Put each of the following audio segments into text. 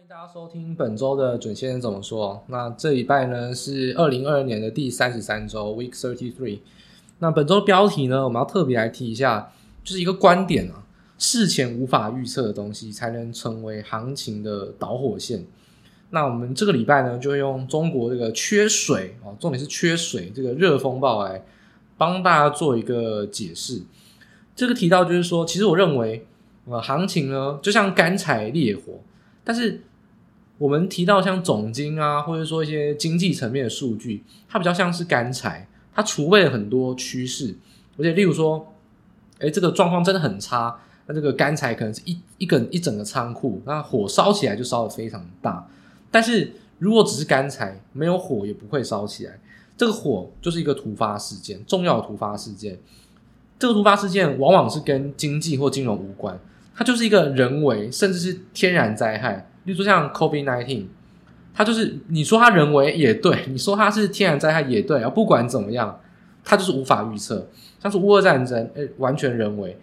欢迎大家收听本周的准先生怎么说。那这礼拜呢是二零二二年的第三十三周，Week Thirty Three。那本周标题呢，我们要特别来提一下，就是一个观点啊，事前无法预测的东西，才能成为行情的导火线。那我们这个礼拜呢，就用中国这个缺水哦，重点是缺水这个热风暴来帮大家做一个解释。这个提到就是说，其实我认为，呃，行情呢就像干柴烈火。但是我们提到像总经啊，或者说一些经济层面的数据，它比较像是干柴，它储备了很多趋势，而且例如说，诶，这个状况真的很差，那这个干柴可能是一一个一整个仓库，那火烧起来就烧得非常大。但是如果只是干柴，没有火也不会烧起来，这个火就是一个突发事件，重要突发事件。这个突发事件往往是跟经济或金融无关。它就是一个人为甚至是天然灾害，例如说像 COVID-19，它就是你说它人为也对，你说它是天然灾害也对啊。不管怎么样，它就是无法预测。像是乌俄战争，诶，完全人为，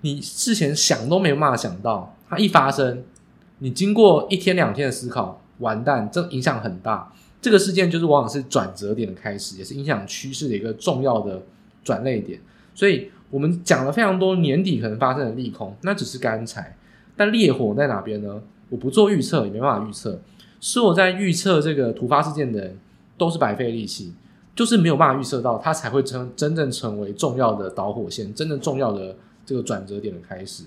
你事前想都没有办法想到，它一发生，你经过一天两天的思考，完蛋，这影响很大。这个事件就是往往是转折点的开始，也是影响趋势的一个重要的转捩点，所以。我们讲了非常多年底可能发生的利空，那只是干柴，但烈火在哪边呢？我不做预测，也没办法预测。是我在预测这个突发事件的人都是白费力气，就是没有办法预测到，它才会成真正成为重要的导火线，真正重要的这个转折点的开始。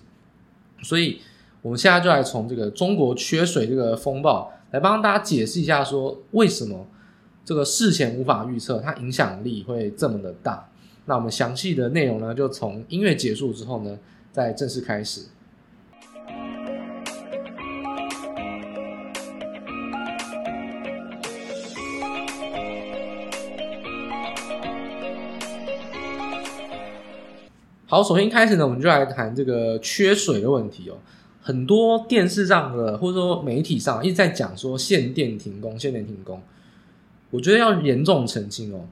所以，我们现在就来从这个中国缺水这个风暴来帮大家解释一下，说为什么这个事前无法预测，它影响力会这么的大。那我们详细的内容呢，就从音乐结束之后呢，再正式开始。好，首先开始呢，我们就来谈这个缺水的问题哦。很多电视上的或者说媒体上一直在讲说限电停工，限电停工，我觉得要严重澄清哦。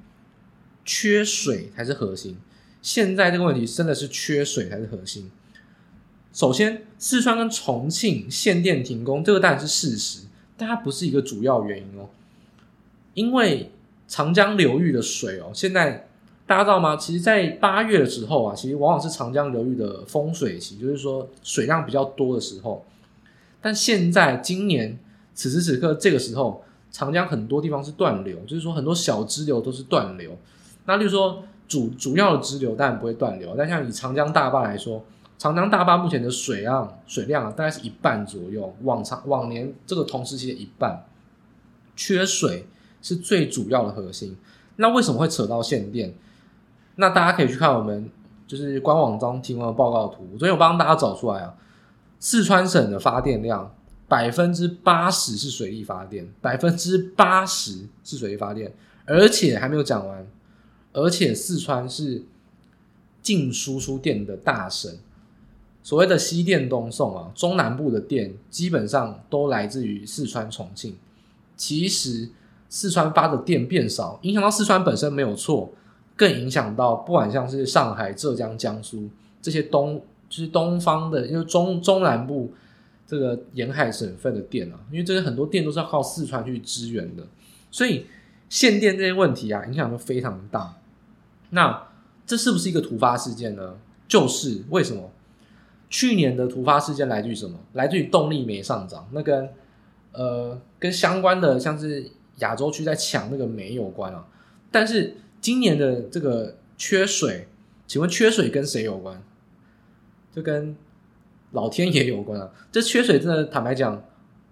缺水才是核心，现在这个问题真的是缺水才是核心。首先，四川跟重庆限电停工，这个当然是事实，但它不是一个主要原因哦。因为长江流域的水哦，现在大家知道吗？其实，在八月的时候啊，其实往往是长江流域的丰水期，就是说水量比较多的时候。但现在今年此时此刻这个时候，长江很多地方是断流，就是说很多小支流都是断流。那例如说主主要的支流当然不会断流，但像以长江大坝来说，长江大坝目前的水量水量啊，大概是一半左右，往常往年这个同时期的一半，缺水是最主要的核心。那为什么会扯到限电？那大家可以去看我们就是官网中提供的报告图，昨天我帮大家找出来啊，四川省的发电量百分之八十是水力发电，百分之八十是水力发电，而且还没有讲完。而且四川是净输出电的大省，所谓的西电东送啊，中南部的电基本上都来自于四川、重庆。其实四川发的电变少，影响到四川本身没有错，更影响到不管像是上海、浙江、江苏这些东，就是东方的，因为中中南部这个沿海省份的电啊，因为这些很多电都是要靠四川去支援的，所以限电这些问题啊，影响都非常大。那这是不是一个突发事件呢？就是为什么？去年的突发事件来自于什么？来自于动力煤上涨，那跟呃跟相关的像是亚洲区在抢那个煤有关啊。但是今年的这个缺水，请问缺水跟谁有关？这跟老天爷有关啊。这缺水真的坦白讲，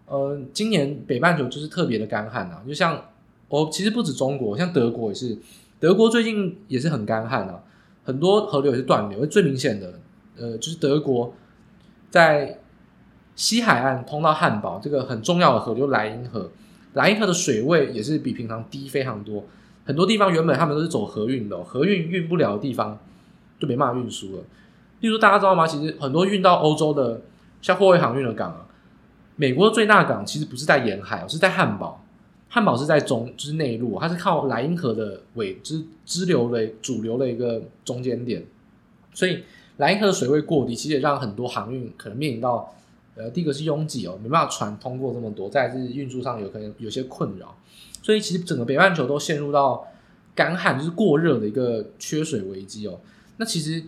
呃，今年北半球就是特别的干旱啊。就像哦，其实不止中国，像德国也是。德国最近也是很干旱啊，很多河流也是断流。最明显的，呃，就是德国在西海岸通到汉堡这个很重要的河流莱茵河，莱茵河的水位也是比平常低非常多。很多地方原本他们都是走河运的，河运运不了的地方就没办法运输了。例如大家知道吗？其实很多运到欧洲的，像货运航运的港啊，美国的最大港其实不是在沿海，是在汉堡。汉堡是在中，就是内陆，它是靠莱茵河的尾支支流的主流的一个中间点，所以莱茵河的水位过低，其实也让很多航运可能面临到呃，第一个是拥挤哦，没办法船通过这么多，再是运输上有可能有些困扰，所以其实整个北半球都陷入到干旱，就是过热的一个缺水危机哦。那其实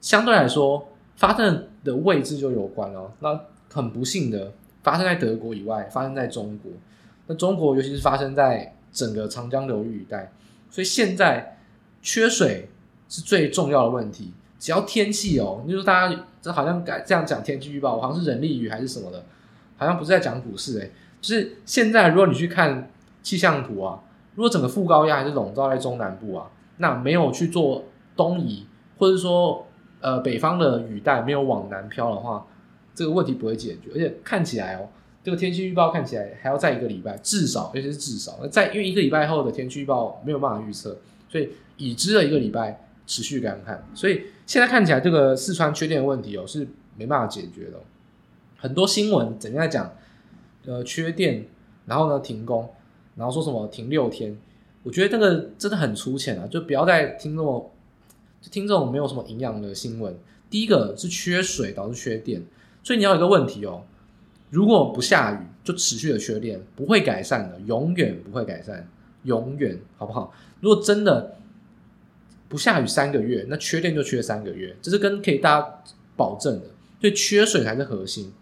相对来说，发生的位置就有关哦。那很不幸的，发生在德国以外，发生在中国。那中国尤其是发生在整个长江流域一带，所以现在缺水是最重要的问题。只要天气哦，你说大家这好像改这样讲天气预报，好像是人力雨还是什么的，好像不是在讲股市诶。就是现在如果你去看气象图啊，如果整个副高压还是笼罩在中南部啊，那没有去做东移，或者说呃北方的雨带没有往南飘的话，这个问题不会解决。而且看起来哦，这个天气预报看起来还要再一个礼拜，至少而且是至少。那在因为一个礼拜后的天气预报没有办法预测，所以已知的一个礼拜持续干旱，所以现在看起来这个四川缺电的问题哦是没办法解决的。很多新闻整天在讲，呃缺电，然后呢停工，然后说什么停六天，我觉得这个真的很粗浅啊，就不要再听这么就听这种没有什么营养的新闻。第一个是缺水导致缺电，所以你要有一个问题哦，如果不下雨就持续的缺电，不会改善的，永远不会改善，永远好不好？如果真的。不下雨三个月，那缺电就缺三个月，这是跟可以大家保证的。所以缺水才是核心。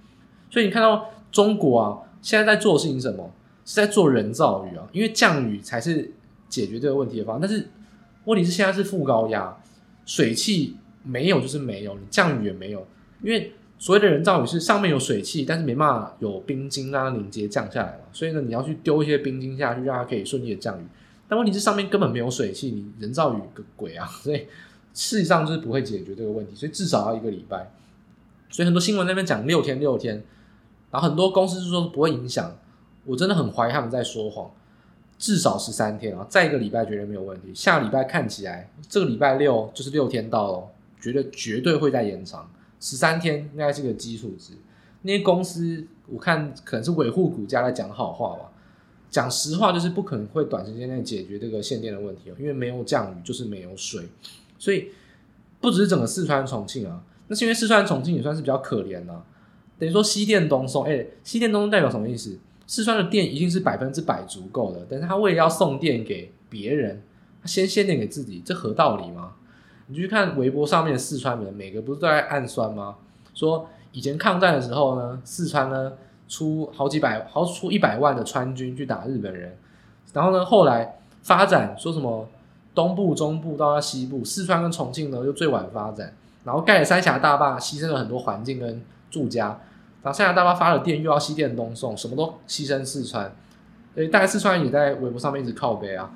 所以你看到中国啊，现在在做的事情是什么？是在做人造雨啊，因为降雨才是解决这个问题的方法。但是问题是现在是副高压，水汽没有就是没有，你降雨也没有。因为所谓的人造雨是上面有水汽，但是没办法有冰晶让它凝结降下来嘛。所以呢，你要去丢一些冰晶下去，让它可以顺利的降雨。但问题是上面根本没有水汽，你人造雨个鬼啊！所以事实上就是不会解决这个问题，所以至少要一个礼拜。所以很多新闻那边讲六天六天，然后很多公司就说不会影响，我真的很怀疑他们在说谎。至少十三天啊，再一个礼拜绝对没有问题。下礼拜看起来这个礼拜六就是六天到了，觉得绝对会再延长十三天，应该是个基础值。那些公司我看可能是维护股价在讲好话吧。讲实话，就是不可能会短时间内解决这个限电的问题哦，因为没有降雨就是没有水，所以不只是整个四川重庆啊，那是因为四川重庆也算是比较可怜啊，等于说西电东送，哎，西电东送代表什么意思？四川的电一定是百分之百足够的，但是他为了要送电给别人，他先限电给自己，这合道理吗？你去看微博上面四川人，每个不是都在暗酸吗？说以前抗战的时候呢，四川呢。出好几百，好出一百万的川军去打日本人，然后呢，后来发展说什么东部、中部到西部，四川跟重庆呢就最晚发展，然后盖了三峡大坝，牺牲了很多环境跟住家，然后三峡大坝发了电，又要西电东送，什么都牺牲四川，诶，大概四川也在微博上面一直靠北啊，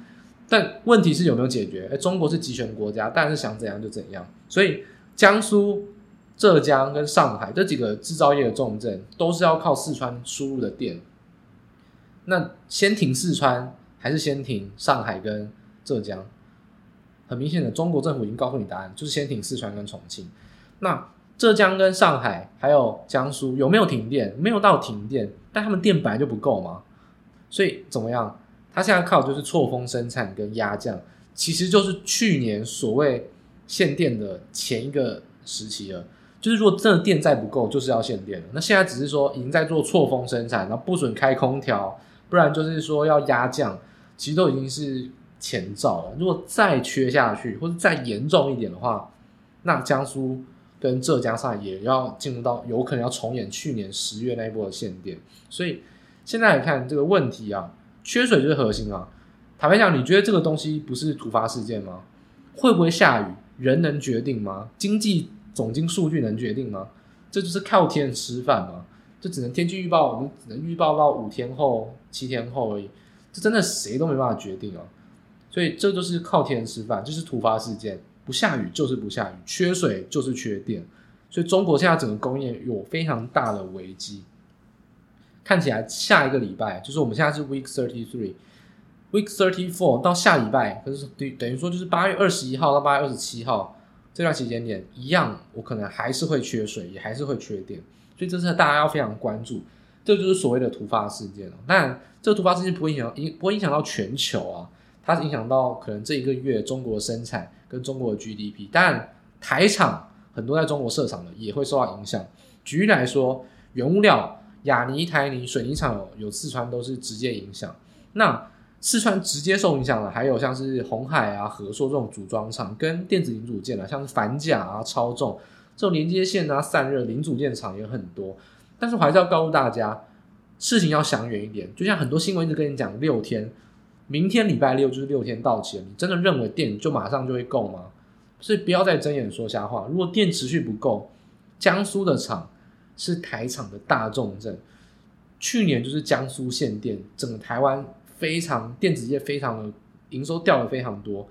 但问题是有没有解决？诶，中国是集权国家，但是想怎样就怎样，所以江苏。浙江跟上海这几个制造业的重镇，都是要靠四川输入的电。那先停四川，还是先停上海跟浙江？很明显的，中国政府已经告诉你答案，就是先停四川跟重庆。那浙江跟上海还有江苏有没有停电？没有到停电，但他们电本来就不够嘛。所以怎么样？他现在靠的就是错峰生产跟压降，其实就是去年所谓限电的前一个时期了。就是如果真的电再不够，就是要限电了。那现在只是说已经在做错峰生产，然后不准开空调，不然就是说要压降，其实都已经是前兆了。如果再缺下去，或者再严重一点的话，那江苏跟浙江上也要进入到有可能要重演去年十月那一波的限电。所以现在来看这个问题啊，缺水就是核心啊。坦白讲，你觉得这个东西不是突发事件吗？会不会下雨，人能决定吗？经济。总经数据能决定吗？这就是靠天吃饭吗？这只能天气预报，我们只能预报到五天后、七天后而已。这真的谁都没办法决定啊！所以这就是靠天吃饭，就是突发事件，不下雨就是不下雨，缺水就是缺电。所以中国现在整个工业有非常大的危机。看起来下一个礼拜，就是我们现在是 week thirty three，week thirty four 到下礼拜，可是等等于说就是八月二十一号到八月二十七号。这段时间点一样，我可能还是会缺水，也还是会缺电，所以这是大家要非常关注。这就是所谓的突发事件了。当然，这个突发事件不会影响，影不会影响到全球啊，它是影响到可能这一个月中国生产跟中国的 GDP。但，台厂很多在中国设厂的也会受到影响。举例来说，原物料，亚泥、台泥、水泥厂有有四川都是直接影响。那四川直接受影响的，还有像是鸿海啊、和硕这种组装厂，跟电子零组件啊，像是反甲啊、超重这种连接线啊、散热零组件厂也很多。但是我还是要告诉大家，事情要想远一点。就像很多新闻一直跟你讲，六天，明天礼拜六就是六天到期了，你真的认为电就马上就会够吗？所以不要再睁眼说瞎话。如果电持续不够，江苏的厂是台厂的大重镇，去年就是江苏限电，整个台湾。非常电子业非常的营收掉了非常多，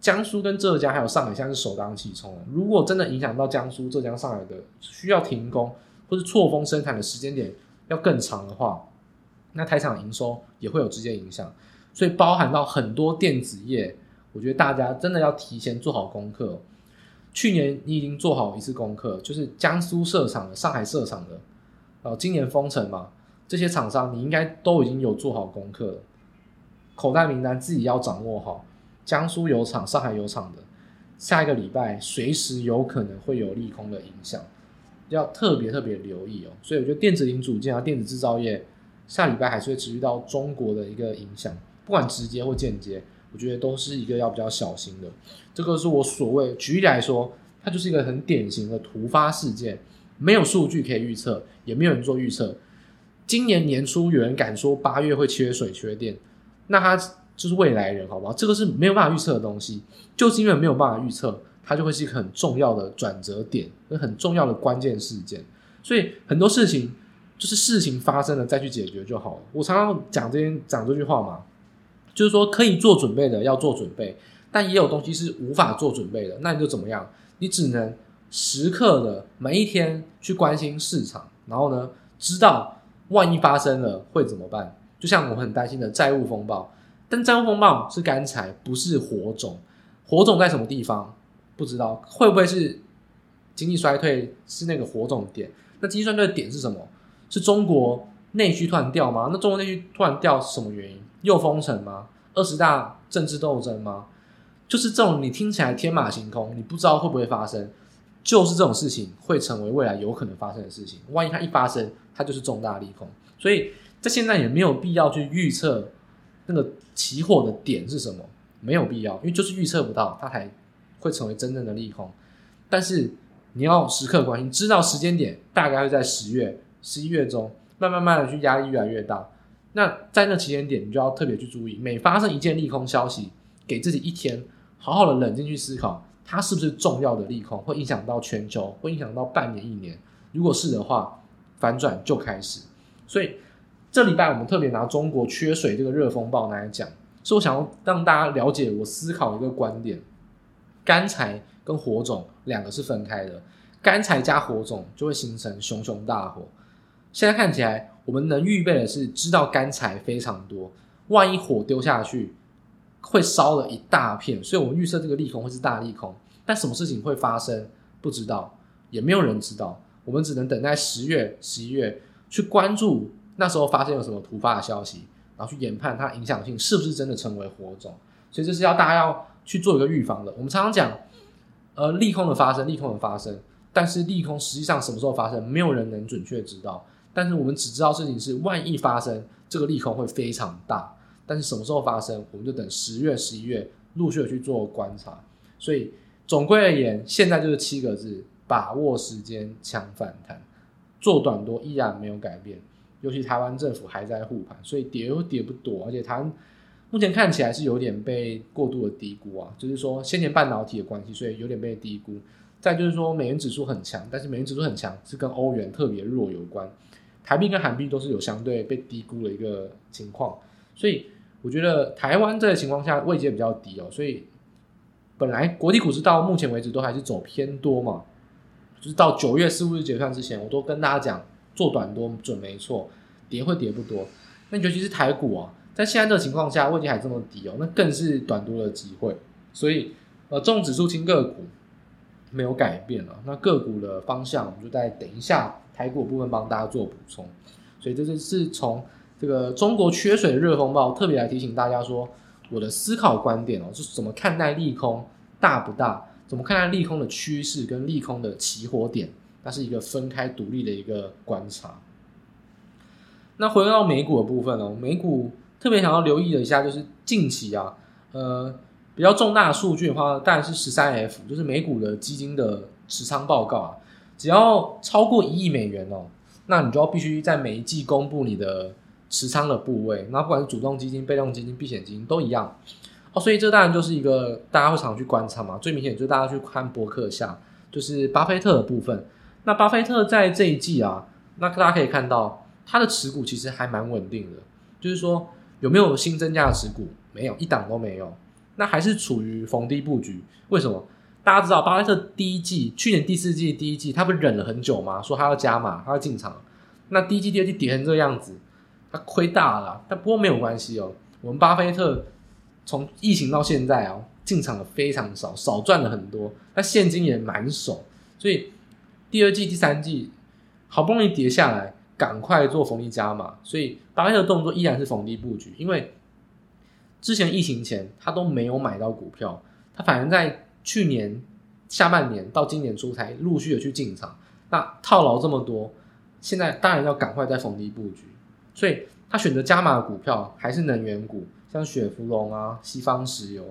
江苏跟浙江还有上海现在是首当其冲。如果真的影响到江苏、浙江、上海的需要停工或是错峰生产的时间点要更长的话，那台厂营收也会有直接影响。所以包含到很多电子业，我觉得大家真的要提前做好功课。去年你已经做好一次功课，就是江苏设厂的、上海设厂的，呃，今年封城嘛。这些厂商，你应该都已经有做好功课了，口袋名单自己要掌握好。江苏有厂，上海有厂的，下一个礼拜随时有可能会有利空的影响，要特别特别留意哦。所以我觉得电子零组件啊，电子制造业下礼拜还是会持续到中国的一个影响，不管直接或间接，我觉得都是一个要比较小心的。这个是我所谓举例来说，它就是一个很典型的突发事件，没有数据可以预测，也没有人做预测。今年年初有人敢说八月会缺水缺电，那他就是未来人，好不好？这个是没有办法预测的东西，就是因为没有办法预测，它就会是一个很重要的转折点，很重要的关键事件。所以很多事情就是事情发生了再去解决就好了。我常常讲这边讲这句话嘛，就是说可以做准备的要做准备，但也有东西是无法做准备的，那你就怎么样？你只能时刻的每一天去关心市场，然后呢，知道。万一发生了会怎么办？就像我很担心的债务风暴，但债务风暴是干柴，不是火种。火种在什么地方？不知道会不会是经济衰退是那个火种点？那经济衰退的点是什么？是中国内需突然掉吗？那中国内需突然掉是什么原因？又封城吗？二十大政治斗争吗？就是这种你听起来天马行空，你不知道会不会发生。就是这种事情会成为未来有可能发生的事情。万一它一发生，它就是重大利空。所以在现在也没有必要去预测那个起火的点是什么，没有必要，因为就是预测不到，它才会成为真正的利空。但是你要时刻关心，知道时间点大概会在十月、十一月中，慢慢慢的去压力越来越大。那在那期间点，你就要特别去注意，每发生一件利空消息，给自己一天，好好的冷静去思考。它是不是重要的利空，会影响到全球，会影响到半年、一年？如果是的话，反转就开始。所以这礼拜我们特别拿中国缺水这个热风暴来讲，是我想要让大家了解我思考一个观点：干柴跟火种两个是分开的，干柴加火种就会形成熊熊大火。现在看起来，我们能预备的是知道干柴非常多，万一火丢下去。会烧了一大片，所以我们预测这个利空会是大利空。但什么事情会发生，不知道，也没有人知道。我们只能等待十月、十一月去关注那时候发生有什么突发的消息，然后去研判它影响性是不是真的成为火种。所以这是要大家要去做一个预防的。我们常常讲，呃，利空的发生，利空的发生，但是利空实际上什么时候发生，没有人能准确知道。但是我们只知道事情是，万一发生，这个利空会非常大。但是什么时候发生，我们就等十月、十一月陆续的去做观察。所以总归而言，现在就是七个字：把握时间，抢反弹。做短多依然没有改变，尤其台湾政府还在护盘，所以跌又跌不多。而且台湾目前看起来是有点被过度的低估啊，就是说先前半导体的关系，所以有点被低估。再就是说美元指数很强，但是美元指数很强是跟欧元特别弱有关，台币跟韩币都是有相对被低估的一个情况。所以我觉得台湾这个情况下位阶比较低哦，所以本来国际股市到目前为止都还是走偏多嘛，就是到九月四五日结算之前，我都跟大家讲做短多准没错，跌会跌不多。那尤其是台股啊，在现在这个情况下位阶还这么低哦，那更是短多的机会。所以呃，重指数轻个股没有改变了，那个股的方向我们就在等一下台股部分帮大家做补充。所以这就是从。这个中国缺水的热风暴，特别来提醒大家说，我的思考观点哦，是怎么看待利空大不大？怎么看待利空的趋势跟利空的起火点？那是一个分开独立的一个观察。那回到美股的部分哦，美股特别想要留意的一下，就是近期啊，呃，比较重大的数据的话，当然是十三 F，就是美股的基金的持仓报告啊，只要超过一亿美元哦，那你就要必须在每一季公布你的持仓的部位，那不管是主动基金、被动基金、避险基金都一样哦，所以这当然就是一个大家会常去观察嘛，最明显就是大家去看博客下，就是巴菲特的部分。那巴菲特在这一季啊，那大家可以看到。他的持股其实还蛮稳定的，就是说有没有新增加的持股？没有，一档都没有。那还是处于逢低布局。为什么？大家知道巴菲特第一季、去年第四季、第一季，他不忍了很久吗？说他要加码，他要进场。那第一季、第二季跌成这个样子，他亏大了。但不过没有关系哦。我们巴菲特从疫情到现在啊，进场的非常少，少赚了很多。那现金也满手，所以第二季、第三季好不容易跌下来。赶快做逢低加码，所以巴菲特的动作依然是逢低布局。因为之前疫情前他都没有买到股票，他反而在去年下半年到今年初才陆续的去进场。那套牢这么多，现在当然要赶快再逢低布局。所以他选择加码的股票还是能源股，像雪佛龙啊、西方石油，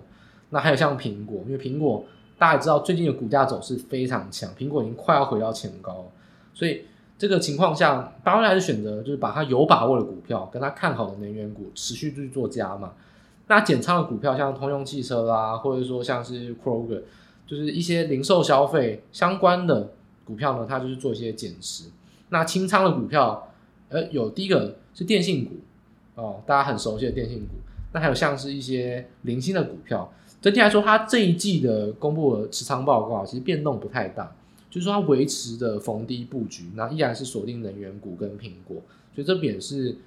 那还有像苹果，因为苹果大家也知道最近的股价走势非常强，苹果已经快要回到前高，所以。这个情况下，巴菲特还是选择就是把他有把握的股票，跟他看好的能源股持续去做加码。那减仓的股票，像通用汽车啦，或者说像是 Kroger，就是一些零售消费相关的股票呢，它就是做一些减持。那清仓的股票，呃，有第一个是电信股哦，大家很熟悉的电信股。那还有像是一些零星的股票，整体来说，它这一季的公布的持仓报告其实变动不太大。就是说，它维持的逢低布局，那依然是锁定能源股跟苹果，所以这边是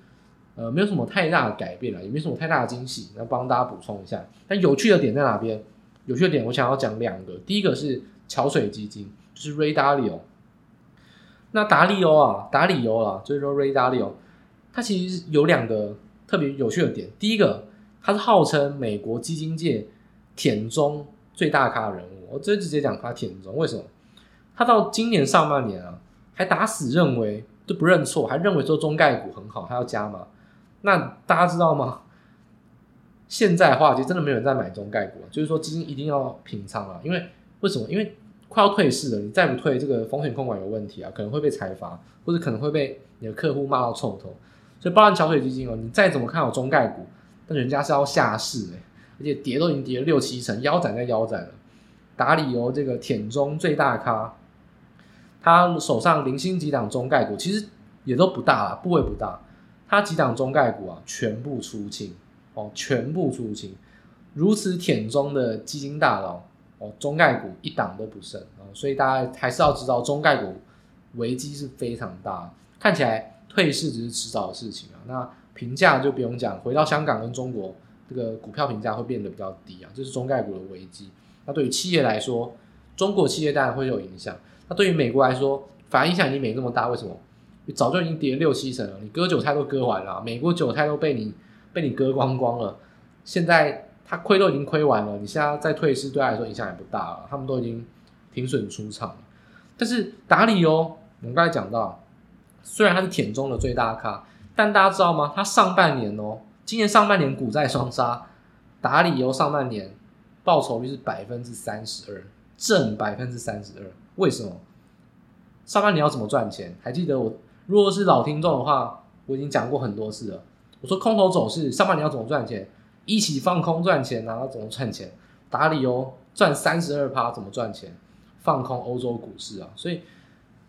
呃没有什么太大的改变了，也没什么太大的惊喜。那帮大家补充一下，但有趣的点在哪边？有趣的点我想要讲两个，第一个是桥水基金，就是 Ray Dalio。那达利欧啊，达里欧啊，就是说 Ray Dalio，它其实有两个特别有趣的点。第一个，它是号称美国基金界舔中最大咖的人物，我直接讲他舔中，为什么？他到今年上半年啊，还打死认为都不认错，还认为说中概股很好，他要加码。那大家知道吗？现在的话，其实真的没有人在买中概股，就是说基金一定要平仓啊。因为为什么？因为快要退市了，你再不退，这个风险控管有问题啊，可能会被裁罚，或者可能会被你的客户骂到臭头。所以，包含桥水基金哦，你再怎么看好中概股，但人家是要下市哎，而且跌都已经跌了六七成，腰斩在腰斩了。打理由这个舔中最大咖。他手上零星几档中概股，其实也都不大啦，部位不大。他几档中概股啊，全部出清哦，全部出清。如此舔中的基金大佬哦，中概股一档都不剩哦，所以大家还是要知道，中概股危机是非常大。看起来退市只是迟早的事情啊。那评价就不用讲，回到香港跟中国，这个股票评价会变得比较低啊，这是中概股的危机。那对于企业来说，中国企业当然会有影响。那对于美国来说，反而影响已经没那么大。为什么？早就已经跌六七成了，你割韭菜都割完了，美国韭菜都被你被你割光光了。现在他亏都已经亏完了，你现在再退市，对他来说影响也不大了。他们都已经停损出场了。但是达里欧，我们刚才讲到，虽然他是舔中的最大咖，但大家知道吗？他上半年哦，今年上半年股债双杀，达里欧上半年报酬率是百分之三十二，正百分之三十二。为什么？上半年要怎么赚钱？还记得我，如果是老听众的话，我已经讲过很多次了。我说空头走势，上半年要怎么赚钱？一起放空赚钱，然后怎么赚钱？打理哦赚三十二趴，怎么赚钱？放空欧洲股市啊！所以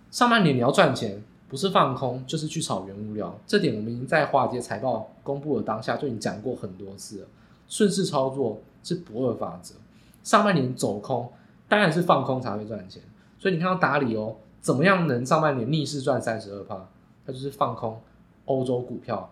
上半年你要赚钱，不是放空，就是去炒原物料。这点我们已经在华尔街财报公布的当下就已经讲过很多次了。顺势操作是不二法则。上半年走空，当然是放空才会赚钱。所以你看到打理哦怎么样能上半年逆势赚三十二趴？他就是放空欧洲股票，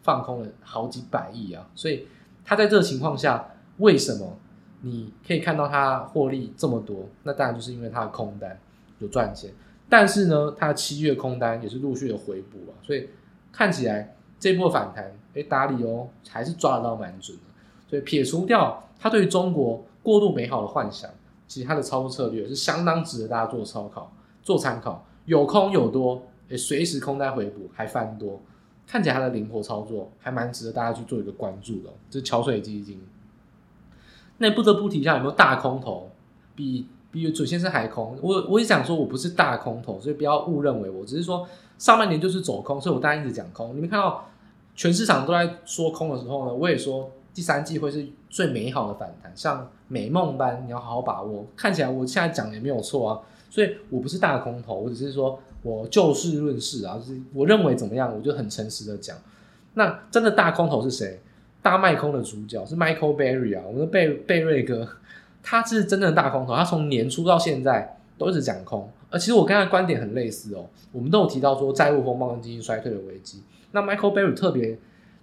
放空了好几百亿啊！所以他在这个情况下，为什么你可以看到他获利这么多？那当然就是因为他的空单有赚钱，但是呢，他的七月空单也是陆续的回补啊，所以看起来这波反弹，哎，达里欧还是抓得到蛮准的。所以撇除掉他对中国过度美好的幻想。其实它的操作策略是相当值得大家做参考、做参考。有空有多，诶，随时空单回补还翻多，看起来它的灵活操作还蛮值得大家去做一个关注的。这是桥水基金。那不得不提一下有没有大空头，比比准先生还空。我我也想说我不是大空头，所以不要误认为我只是说上半年就是走空，所以我当然一直讲空。你们看到全市场都在说空的时候呢，我也说第三季会是最美好的反弹，像美梦般，你要好好把握。看起来我现在讲也没有错啊。所以我不是大空头，我只是说我就事论事啊，就是我认为怎么样，我就很诚实的讲。那真的大空头是谁？大卖空的主角是 Michael Berry 啊，我们的贝贝瑞哥，他是真正的大空头，他从年初到现在都一直讲空。而其实我跟他观点很类似哦，我们都有提到说债务风暴跟经济衰退的危机。那 Michael Berry 特别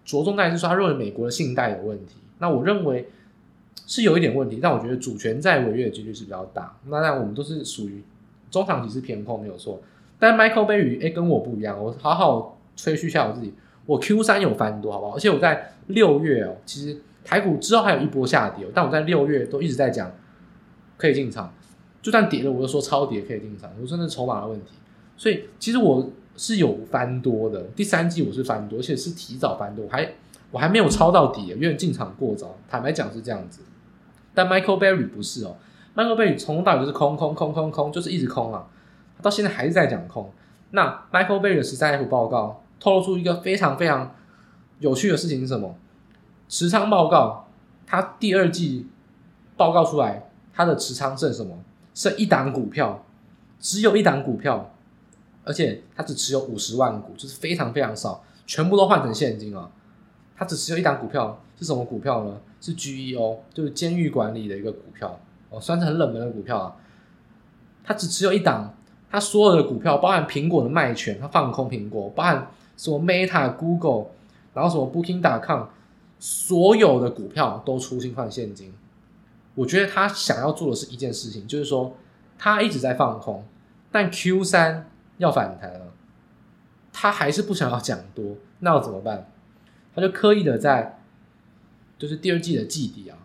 着重在是说，他认为美国的信贷有问题。那我认为是有一点问题，但我觉得主权债违约的几率是比较大。那那我们都是属于。中长期是偏空没有错，但 Michael Berry 跟我不一样，我好好吹嘘一下我自己，我 Q 三有翻多好不好？而且我在六月哦，其实台股之后还有一波下跌，但我在六月都一直在讲可以进场，就算跌了我就说超跌可以进场，我说那筹码的问题，所以其实我是有翻多的，第三季我是翻多，而且是提早翻多，我还我还没有抄到底，因为进场过早，坦白讲是这样子，但 Michael Berry 不是哦。Michael Berry 从头到尾就是空空空空空，就是一直空啊，到现在还是在讲空。那 Michael Bay 的十三 F 报告透露出一个非常非常有趣的事情是什么？持仓报告，他第二季报告出来，他的持仓剩什么？剩一档股票，只有一档股票，而且他只持有五十万股，就是非常非常少，全部都换成现金啊。他只持有一档股票，是什么股票呢？是 GEO，就是监狱管理的一个股票。哦，算是很冷门的股票啊，它只持有一档，它所有的股票，包含苹果的卖权，它放空苹果，包含什么 Meta、Google，然后什么 Booking.com，所有的股票都出新换现金。我觉得他想要做的是一件事情，就是说他一直在放空，但 Q 三要反弹了，他还是不想要讲多，那要怎么办？他就刻意的在，就是第二季的季底啊，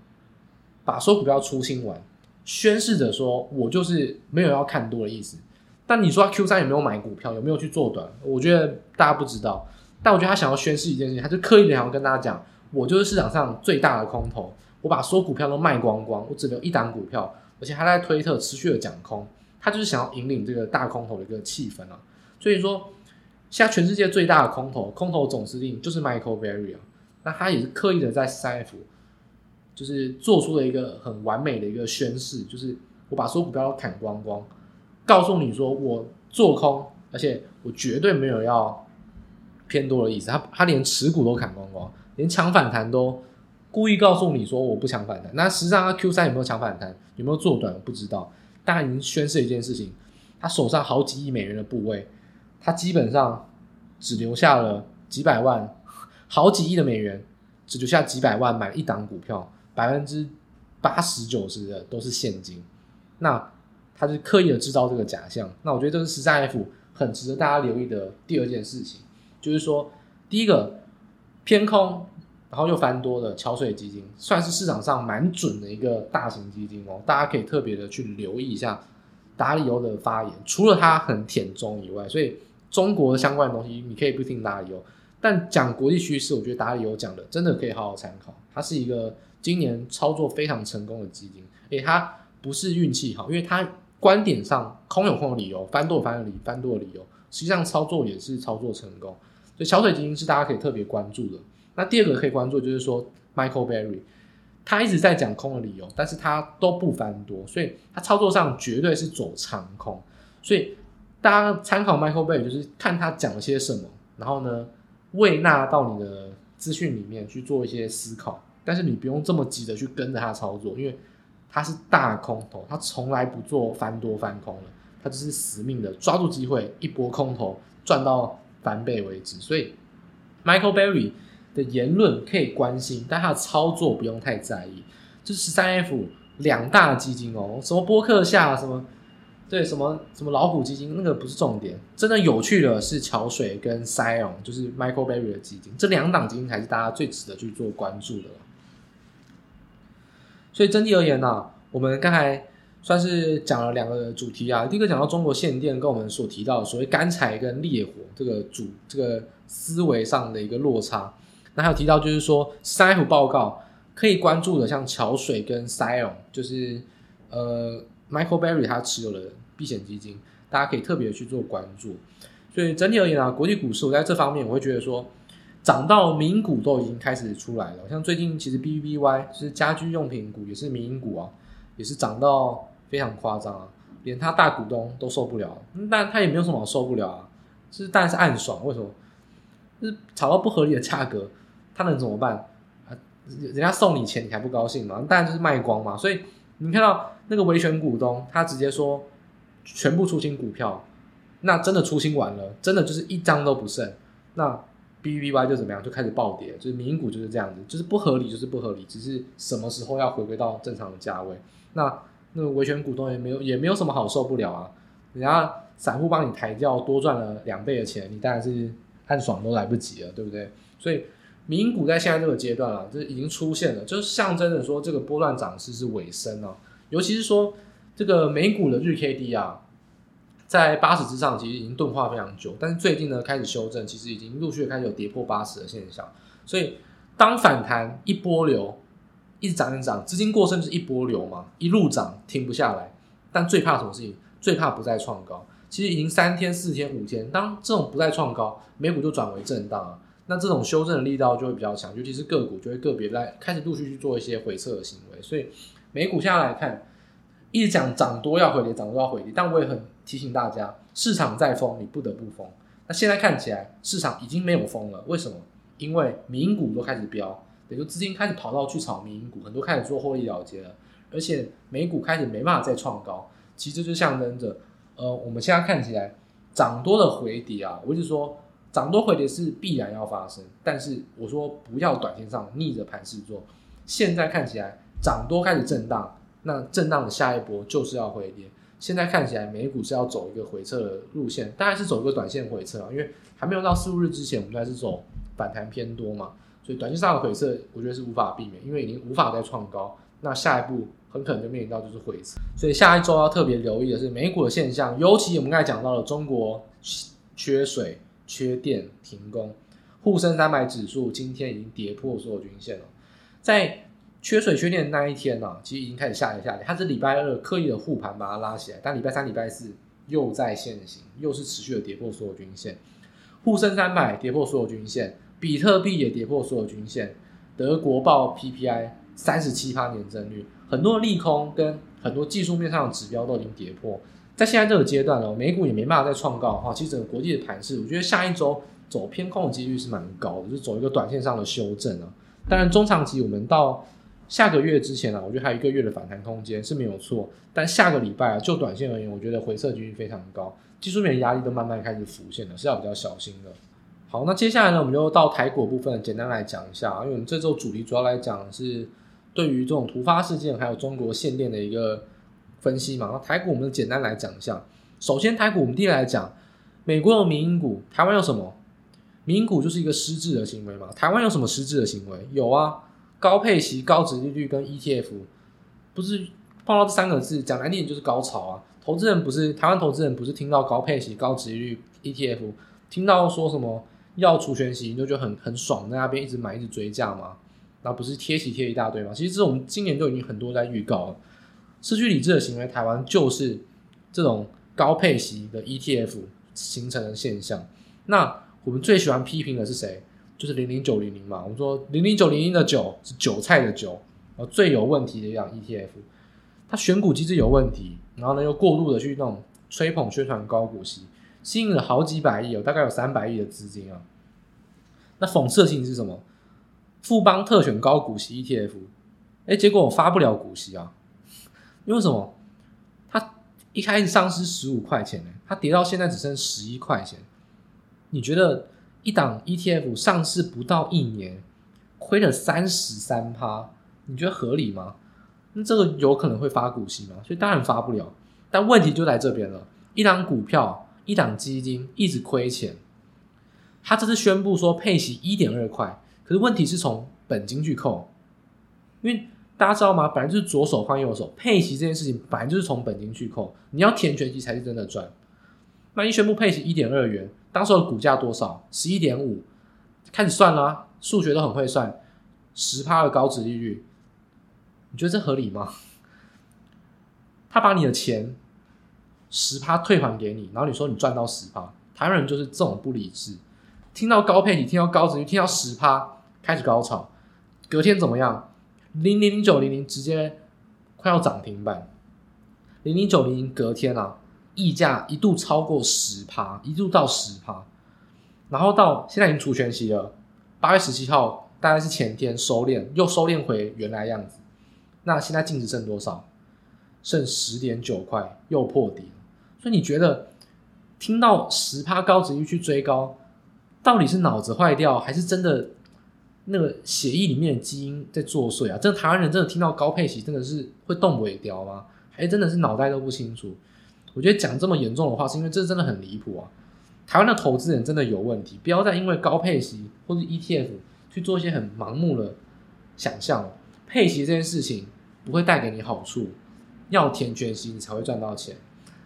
把所有股票出清完。宣示着说，我就是没有要看多的意思。但你说他 Q 三有没有买股票，有没有去做短？我觉得大家不知道。但我觉得他想要宣示一件事情，他就刻意的想要跟大家讲，我就是市场上最大的空头，我把所有股票都卖光光，我只留一档股票，而且他在推特持续的讲空，他就是想要引领这个大空头的一个气氛啊。所以说，现在全世界最大的空头，空头总司令就是 Michael Berry 啊，那他也是刻意的在 3F。就是做出了一个很完美的一个宣誓，就是我把所有股票都砍光光，告诉你说我做空，而且我绝对没有要偏多的意思。他他连持股都砍光光，连抢反弹都故意告诉你说我不抢反弹。那实际上他 Q 三有没有抢反弹，有没有做短，不知道。但他已经宣示一件事情，他手上好几亿美元的部位，他基本上只留下了几百万，好几亿的美元，只留下几百万买一档股票。百分之八十九十的都是现金，那他是刻意的制造这个假象。那我觉得这是十三 F 很值得大家留意的第二件事情，就是说，第一个偏空，然后又翻多的桥水基金，算是市场上蛮准的一个大型基金哦。大家可以特别的去留意一下达里欧的发言，除了他很舔中以外，所以中国的相关的东西你可以不听达里欧，但讲国际趋势，我觉得达里欧讲的真的可以好好参考。它是一个。今年操作非常成功的基金，诶，它不是运气好，因为它观点上空有空的理由，翻多有翻的理翻多的理由，实际上操作也是操作成功，所以桥水基金是大家可以特别关注的。那第二个可以关注就是说，Michael Berry，他一直在讲空的理由，但是他都不翻多，所以他操作上绝对是走长空。所以大家参考 Michael Berry，就是看他讲了些什么，然后呢，喂纳到你的资讯里面去做一些思考。但是你不用这么急的去跟着他操作，因为他是大空头，他从来不做翻多翻空的，他只是死命的抓住机会一波空头赚到翻倍为止。所以 Michael Berry 的言论可以关心，但他的操作不用太在意。这是 13F 两大基金哦，什么波克夏什么。对，什么什么老虎基金那个不是重点，真的有趣的是桥水跟 Zion，就是 Michael Berry 的基金，这两档基金才是大家最值得去做关注的。所以整体而言呢、啊，我们刚才算是讲了两个主题啊。第一个讲到中国限电跟我们所提到的所谓干柴跟烈火这个主这个思维上的一个落差。那还有提到就是说，十三 F 报告可以关注的，像桥水跟 Cylon，就是呃 Michael Berry 他持有的避险基金，大家可以特别去做关注。所以整体而言啊，国际股市我在这方面我会觉得说。涨到民股都已经开始出来了，像最近其实 BBY 就是家居用品股也是民营股啊，也是涨到非常夸张啊，连他大股东都受不了，但他也没有什么好受不了啊，就是当然是暗爽，为什么？就是炒到不合理的价格，他能怎么办啊？人家送你钱你还不高兴吗？当然就是卖光嘛。所以你看到那个维权股东，他直接说全部出清股票，那真的出清完了，真的就是一张都不剩，那。B B Y 就怎么样，就开始暴跌，就是民营股就是这样子，就是不合理，就是不合理，只是什么时候要回归到正常的价位。那那维权股东也没有也没有什么好受不了啊，人家散户帮你抬轿多赚了两倍的钱，你当然是暗爽都来不及了，对不对？所以民营股在现在这个阶段啊，就已经出现了，就是象征着说这个波段涨势是尾声啊，尤其是说这个美股的日 K D 啊。在八十之上，其实已经钝化非常久，但是最近呢开始修正，其实已经陆续开始有跌破八十的现象。所以当反弹一波流，一直涨一涨，资金过剩就是一波流嘛，一路涨停不下来。但最怕什么事情？最怕不再创高。其实已经三天、四天、五天，当这种不再创高，美股就转为震荡啊。那这种修正的力道就会比较强，尤其是个股就会个别来开始陆续去做一些回撤的行为。所以美股现在来看。一直讲涨多要回跌，涨多要回跌，但我也很提醒大家，市场在疯，你不得不疯。那现在看起来市场已经没有疯了，为什么？因为民股都开始飙，等于资金开始跑到去炒民股，很多开始做获利了结了，而且美股开始没办法再创高，其实就象征着，呃，我们现在看起来涨多的回跌啊，我一直说涨多回跌是必然要发生，但是我说不要短线上逆着盘势做，现在看起来涨多开始震荡。那震荡的下一波就是要回跌，现在看起来美股是要走一个回撤的路线，当然是走一个短线回撤啊，因为还没有到四五日之前，我们还是走反弹偏多嘛，所以短线上的回撤，我觉得是无法避免，因为已经无法再创高，那下一步很可能就面临到就是回撤，所以下一周要特别留意的是美股的现象，尤其我们刚才讲到了中国缺水、缺电、停工，沪深三百指数今天已经跌破所有均线了，在。缺水缺电的那一天呢、其实已经开始下跌下跌。它是礼拜二刻意的护盘把它拉起来，但礼拜三、礼拜四又在现行，又是持续的跌破所有均线。沪深三百跌破所有均线，比特币也跌破所有均线。德国报 PPI 三十七趴年增率，很多利空跟很多技术面上的指标都已经跌破。在现在这个阶段呢，美股也没办法再创高的话，其实整个国际的盘势，我觉得下一周走偏空的几率是蛮高的，就走一个短线上的修正啊。当然，中长期我们到下个月之前啊，我觉得还有一个月的反弹空间是没有错。但下个礼拜啊，就短线而言，我觉得回撤几率非常高，技术面压力都慢慢开始浮现了，是要比较小心的。好，那接下来呢，我们就到台股部分简单来讲一下，因为我们这周主题主要来讲是对于这种突发事件还有中国限电的一个分析嘛。那台股我们简单来讲一下，首先台股我们第一来讲，美国有民营股，台湾有什么？民营股就是一个失智的行为嘛。台湾有什么失智的行为？有啊。高配息、高殖利率跟 ETF，不是碰到这三个字，讲难听点就是高潮啊！投资人不是台湾投资人，不是听到高配息、高殖利率 ETF，听到说什么要除权息，就觉得很很爽，在那边一直买、一直追价嘛，然后不是贴息贴一大堆嘛？其实这种今年就已经很多在预告了，失去理智的行为，台湾就是这种高配息的 ETF 形成的现象。那我们最喜欢批评的是谁？就是零零九零零嘛，我们说零零九零零的九是韭菜的韭，然后最有问题的一样 ETF，它选股机制有问题，然后呢又过度的去那种吹捧宣传高股息，吸引了好几百亿，有大概有三百亿的资金啊。那讽刺性是什么？富邦特选高股息 ETF，哎，结果我发不了股息啊，因为什么？它一开始上市十五块钱呢，它跌到现在只剩十一块钱，你觉得？一档 ETF 上市不到一年，亏了三十三趴，你觉得合理吗？那这个有可能会发股息吗？所以当然发不了。但问题就在这边了：一档股票、一档基金一直亏钱，他这次宣布说配息一点二块，可是问题是从本金去扣，因为大家知道吗？本来就是左手换右手，配息这件事情本来就是从本金去扣，你要填全息才是真的赚。那一宣布配息一点二元，当时的股价多少？十一点五，开始算了啊，数学都很会算，十趴的高值利率，你觉得这合理吗？他把你的钱十趴退还给你，然后你说你赚到十趴，台湾人就是这种不理智，听到高配你，听到高殖利率，听到十趴，开始高潮，隔天怎么样？零零零九零零直接快要涨停板，零零九零零隔天啊，溢价一度超过十趴，一度到十趴，然后到现在已经除权息了。八月十七号大概是前天收敛，又收敛回原来样子。那现在净值剩多少？剩十点九块，又破底。所以你觉得听到十趴高值率去追高，到底是脑子坏掉，还是真的？那个血液里面的基因在作祟啊！真的台湾人真的听到高配息真的是会动尾雕吗？还真的是脑袋都不清楚？我觉得讲这么严重的话，是因为这真的很离谱啊！台湾的投资人真的有问题，不要再因为高配息或者 ETF 去做一些很盲目的想象。配息这件事情不会带给你好处，要填权息你才会赚到钱。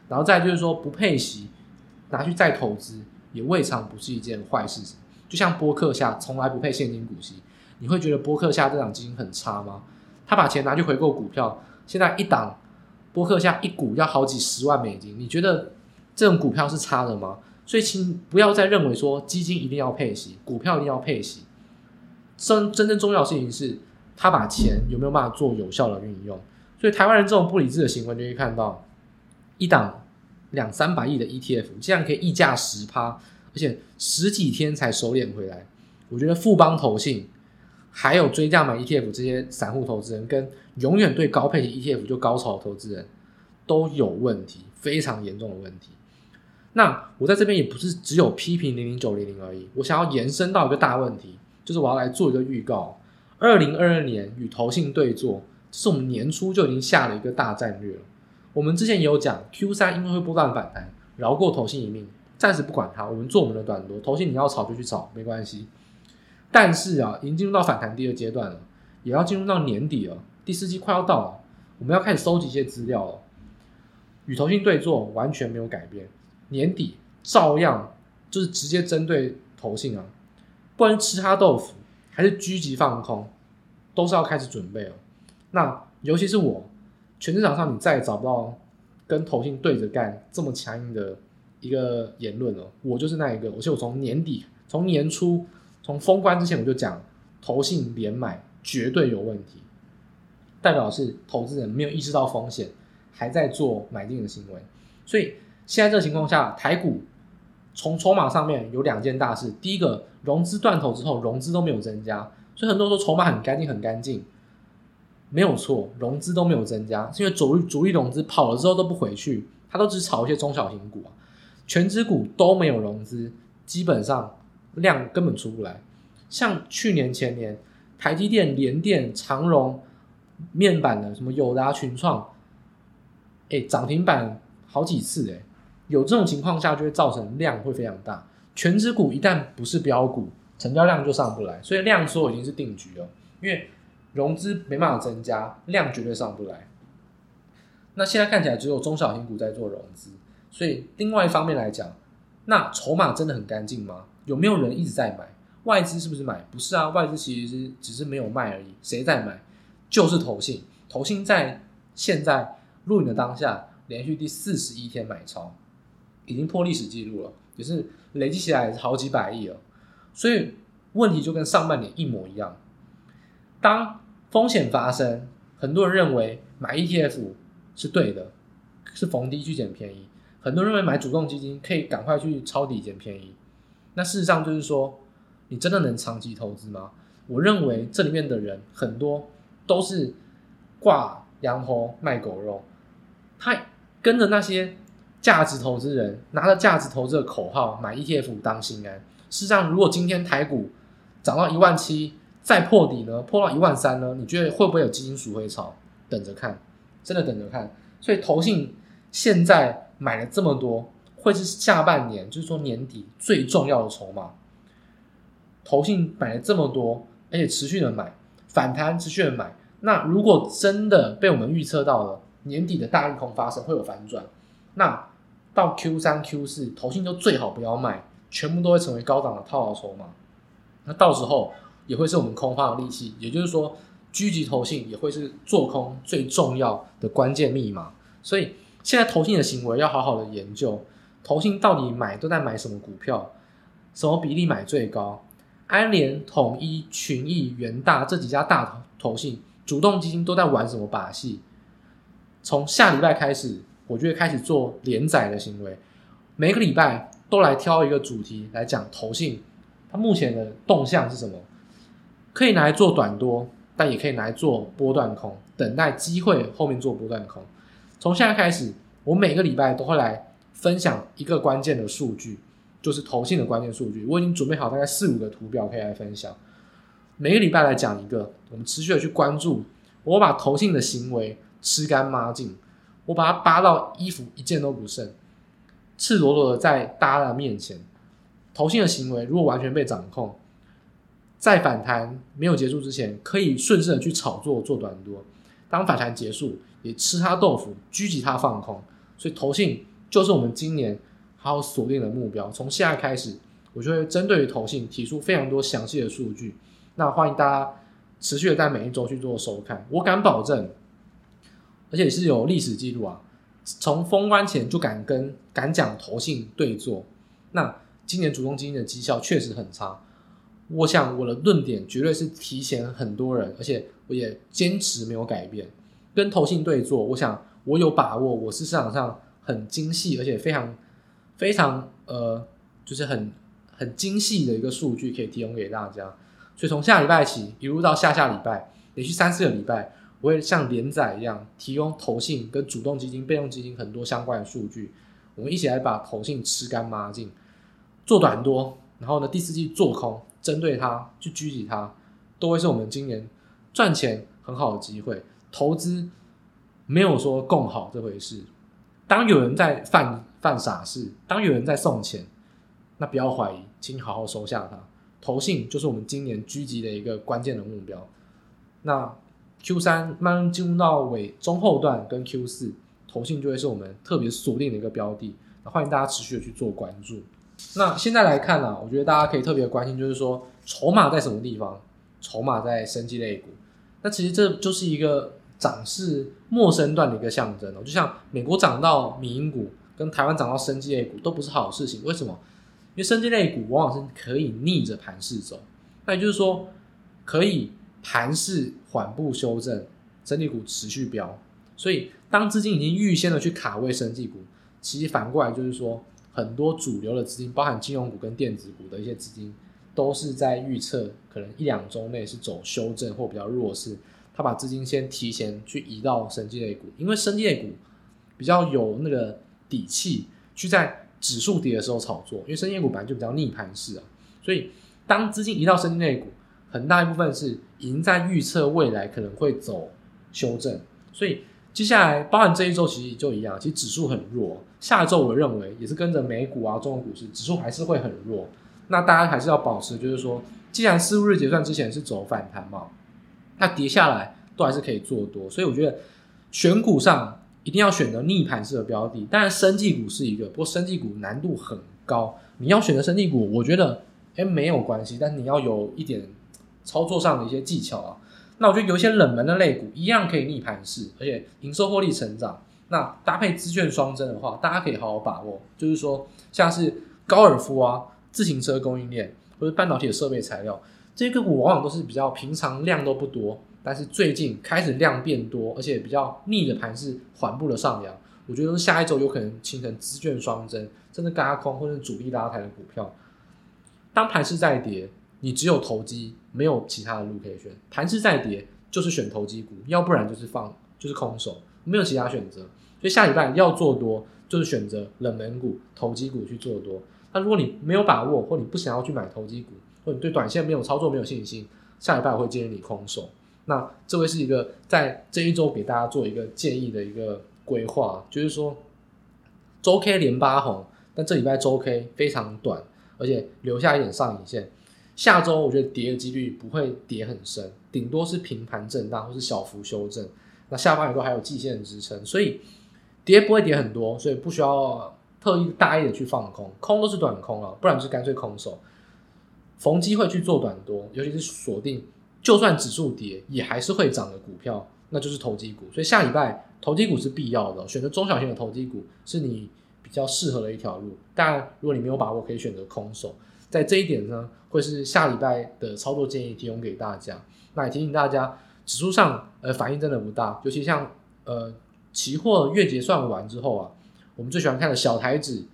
然后再就是说不配息拿去再投资，也未尝不是一件坏事情。就像波克夏从来不配现金股息，你会觉得波克夏这档基金很差吗？他把钱拿去回购股票，现在一档波克下一股要好几十万美金，你觉得这种股票是差的吗？所以请不要再认为说基金一定要配息，股票一定要配息。真真正重要的事情是，他把钱有没有办法做有效的运用。所以台湾人这种不理智的行为，就可以看到一档两三百亿的 ETF，竟然可以溢价十趴。而且十几天才收敛回来，我觉得富邦投信还有追价买 ETF 这些散户投资人，跟永远对高配型 ETF 就高潮的投资人都有问题，非常严重的问题。那我在这边也不是只有批评零零九零零而已，我想要延伸到一个大问题，就是我要来做一个预告：二零二二年与投信对做，这是我们年初就已经下了一个大战略了。我们之前也有讲，Q 三因为会波段反弹，饶过投信一命。暂时不管它，我们做我们的短多，投信你要炒就去炒，没关系。但是啊，已经进入到反弹第二阶段了，也要进入到年底了，第四季快要到了，我们要开始收集一些资料了。与投信对坐完全没有改变，年底照样就是直接针对投信啊，不管是吃他豆腐还是积极放空，都是要开始准备了。那尤其是我，全市场上你再也找不到跟投信对着干这么强硬的。一个言论了，我就是那一个。而且我从年底、从年初、从封关之前我就讲，投信连买绝对有问题，代表是投资人没有意识到风险，还在做买进的行为。所以现在这个情况下，台股从筹码上面有两件大事：第一个，融资断头之后，融资都没有增加，所以很多人说筹码很干净、很干净，没有错，融资都没有增加，是因为主力主力融资跑了之后都不回去，他都只炒一些中小型股啊。权值股都没有融资，基本上量根本出不来。像去年前年，台积电、联电、长荣、面板的什么友达、群创，哎，涨停板好几次哎。有这种情况下，就会造成量会非常大。全值股一旦不是标股，成交量就上不来，所以量缩已经是定局了。因为融资没办法增加，量绝对上不来。那现在看起来只有中小型股在做融资。所以，另外一方面来讲，那筹码真的很干净吗？有没有人一直在买？外资是不是买？不是啊，外资其实是只是没有卖而已。谁在买？就是投信。投信在现在录影的当下，连续第四十一天买超，已经破历史记录了，也是累积起来好几百亿了。所以问题就跟上半年一模一样。当风险发生，很多人认为买 ETF 是对的，是逢低去捡便宜。很多人认为买主动基金可以赶快去抄底捡便宜，那事实上就是说，你真的能长期投资吗？我认为这里面的人很多都是挂羊头卖狗肉，他跟着那些价值投资人拿着价值投资的口号买 ETF 当心安。事实上，如果今天台股涨到一万七再破底呢，破到一万三呢，你觉得会不会有基金鼠会炒？等着看，真的等着看。所以投信现在。买了这么多，会是下半年，就是说年底最重要的筹码。投信买了这么多，而且持续的买，反弹持续的买，那如果真的被我们预测到了年底的大利空发生会有反转，那到 Q 三 Q 四投信就最好不要卖，全部都会成为高档的套牢筹码。那到时候也会是我们空方的利器，也就是说，狙击投信也会是做空最重要的关键密码。所以现在投信的行为要好好的研究，投信到底买都在买什么股票，什么比例买最高？安联、统一、群益、元大这几家大投投信，主动基金都在玩什么把戏？从下礼拜开始，我就会开始做连载的行为，每个礼拜都来挑一个主题来讲投信，它目前的动向是什么？可以拿来做短多，但也可以拿来做波段空，等待机会后面做波段空。从现在开始，我每个礼拜都会来分享一个关键的数据。就是投信的关键数据，我已经准备好大概四五个图表可以来分享。每个礼拜来讲一个，我们持续的去关注。我把投信的行为吃干抹净，我把它扒到衣服一件都不剩，赤裸裸的在大家的面前。投信的行为如果完全被掌控，在反弹没有结束之前，可以顺势的去炒作做短多。当反弹结束，也吃它豆腐，狙击它放空。所以投信就是我们今年。还有锁定的目标，从现在开始，我就会针对于投信提出非常多详细的数据。那欢迎大家持续的在每一周去做收看。我敢保证，而且是有历史记录啊，从封关前就敢跟敢讲投信对做。那今年主动基金的绩效确实很差，我想我的论点绝对是提前很多人，而且我也坚持没有改变。跟投信对做，我想我有把握，我是市场上很精细而且非常。非常呃，就是很很精细的一个数据可以提供给大家，所以从下礼拜起一路到下下礼拜，连续三四个礼拜，我会像连载一样提供投信跟主动基金、被动基金很多相关的数据，我们一起来把投信吃干抹净，做短多，然后呢第四季做空，针对它去狙击它，都会是我们今年赚钱很好的机会。投资没有说共好这回事，当有人在犯。犯傻事，当有人在送钱，那不要怀疑，请好好收下它。投信就是我们今年狙击的一个关键的目标。那 Q 三慢慢进入到尾中后段，跟 Q 四投信就会是我们特别锁定的一个标的。欢迎大家持续的去做关注。那现在来看呢、啊，我觉得大家可以特别关心，就是说筹码在什么地方？筹码在生技类股。那其实这就是一个涨势陌生段的一个象征哦，就像美国涨到米因股。跟台湾涨到生技类股都不是好事情，为什么？因为生技类股往往是可以逆着盘势走，那也就是说，可以盘势缓步修正，生技股持续飙。所以，当资金已经预先的去卡位生技股，其实反过来就是说，很多主流的资金，包含金融股跟电子股的一些资金，都是在预测可能一两周内是走修正或比较弱势，他把资金先提前去移到生技类股，因为生技类股比较有那个。底气去在指数跌的时候炒作，因为生技股本来就比较逆盘式啊，所以当资金移到生技类股，很大一部分是已经在预测未来可能会走修正，所以接下来包含这一周其实就一样，其实指数很弱，下一周我认为也是跟着美股啊、中国股市指数还是会很弱，那大家还是要保持，就是说，既然四五日结算之前是走反弹嘛，那跌下来都还是可以做多，所以我觉得选股上。一定要选择逆盘式的标的，当然生技股是一个，不过生技股难度很高。你要选择生技股，我觉得哎没有关系，但是你要有一点操作上的一些技巧啊。那我觉得有一些冷门的类股一样可以逆盘式，而且营收获利成长。那搭配资券双增的话，大家可以好好把握。就是说，像是高尔夫啊、自行车供应链或者半导体的设备材料，这些个股往往都是比较平常量都不多。但是最近开始量变多，而且比较逆的盘势缓步的上扬，我觉得下一周有可能形成资券双增，真的轧空或者主力拉抬的股票。当盘势再跌，你只有投机，没有其他的路可以选。盘势再跌，就是选投机股，要不然就是放就是空手，没有其他选择。所以下礼拜要做多，就是选择冷门股、投机股去做多。那如果你没有把握，或你不想要去买投机股，或你对短线没有操作没有信心，下礼拜我会建议你空手。那这位是一个在这一周给大家做一个建议的一个规划，就是说周 K 连八红，但这礼拜周 K 非常短，而且留下一点上影线，下周我觉得跌的几率不会跌很深，顶多是平盘震荡或是小幅修正。那下方也都还有季线支撑，所以跌不会跌很多，所以不需要特意大意的去放空，空都是短空啊，不然就是干脆空手，逢机会去做短多，尤其是锁定就算指数跌也还是会涨的股票，那就是投机股。所以下礼拜投机股是必要的，选择中小型的投机股是你比较适合的一条路。但，如果你没有把握，可以选择空手。在这一点呢，会是下礼拜的操作建议，提供给大家。那也提醒大家，指数上呃反应真的不大，尤其像呃期货月结算完之后啊，我们最喜欢看的小台指，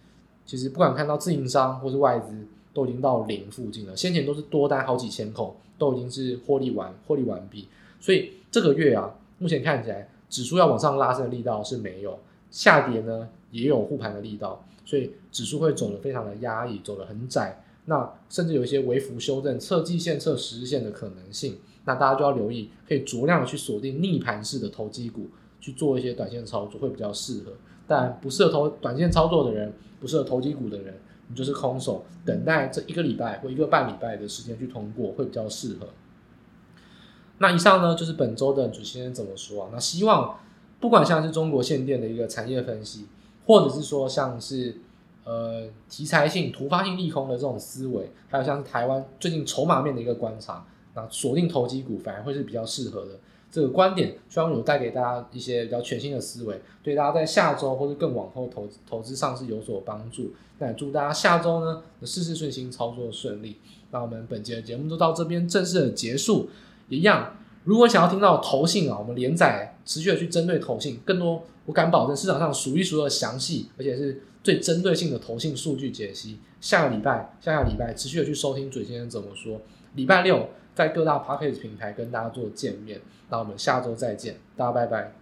其实不管看到自营商或是外资，都已经到零附近了。先前都是多单好几千口，都已经是获利完获利完毕。所以这个月啊，目前看起来指数要往上拉升的力道是没有，下跌呢也有护盘的力道，所以指数会走得非常的压抑，走得很窄。那甚至有一些微幅修正、测季线、测十日线的可能性，那大家就要留意，可以酌量的去锁定逆盘式的投机股，去做一些短线操作会比较适合。但不适合投短线操作的人，不适合投机股的人，你就是空手，等待这一个礼拜或一个半礼拜的时间去通过会比较适合。那以上呢就是本周的主持人怎么说啊？那希望不管像是中国限电的一个产业分析，或者是说像是。呃，题材性、突发性利空的这种思维，还有像是台湾最近筹码面的一个观察，那锁定投机股反而会是比较适合的。这个观点希望有带给大家一些比较全新的思维，对大家在下周或者更往后投投资上是有所帮助。那也祝大家下周呢事事顺心，操作顺利。那我们本节的节目就到这边正式的结束。一样，如果想要听到投信啊，我们连载持续的去针对投信更多，我敢保证市场上数一数二详细，而且是。最针对性的投信数据解析，下个礼拜、下个礼拜持续的去收听准先生怎么说。礼拜六在各大 p a c k a g e 平台跟大家做见面，那我们下周再见，大家拜拜。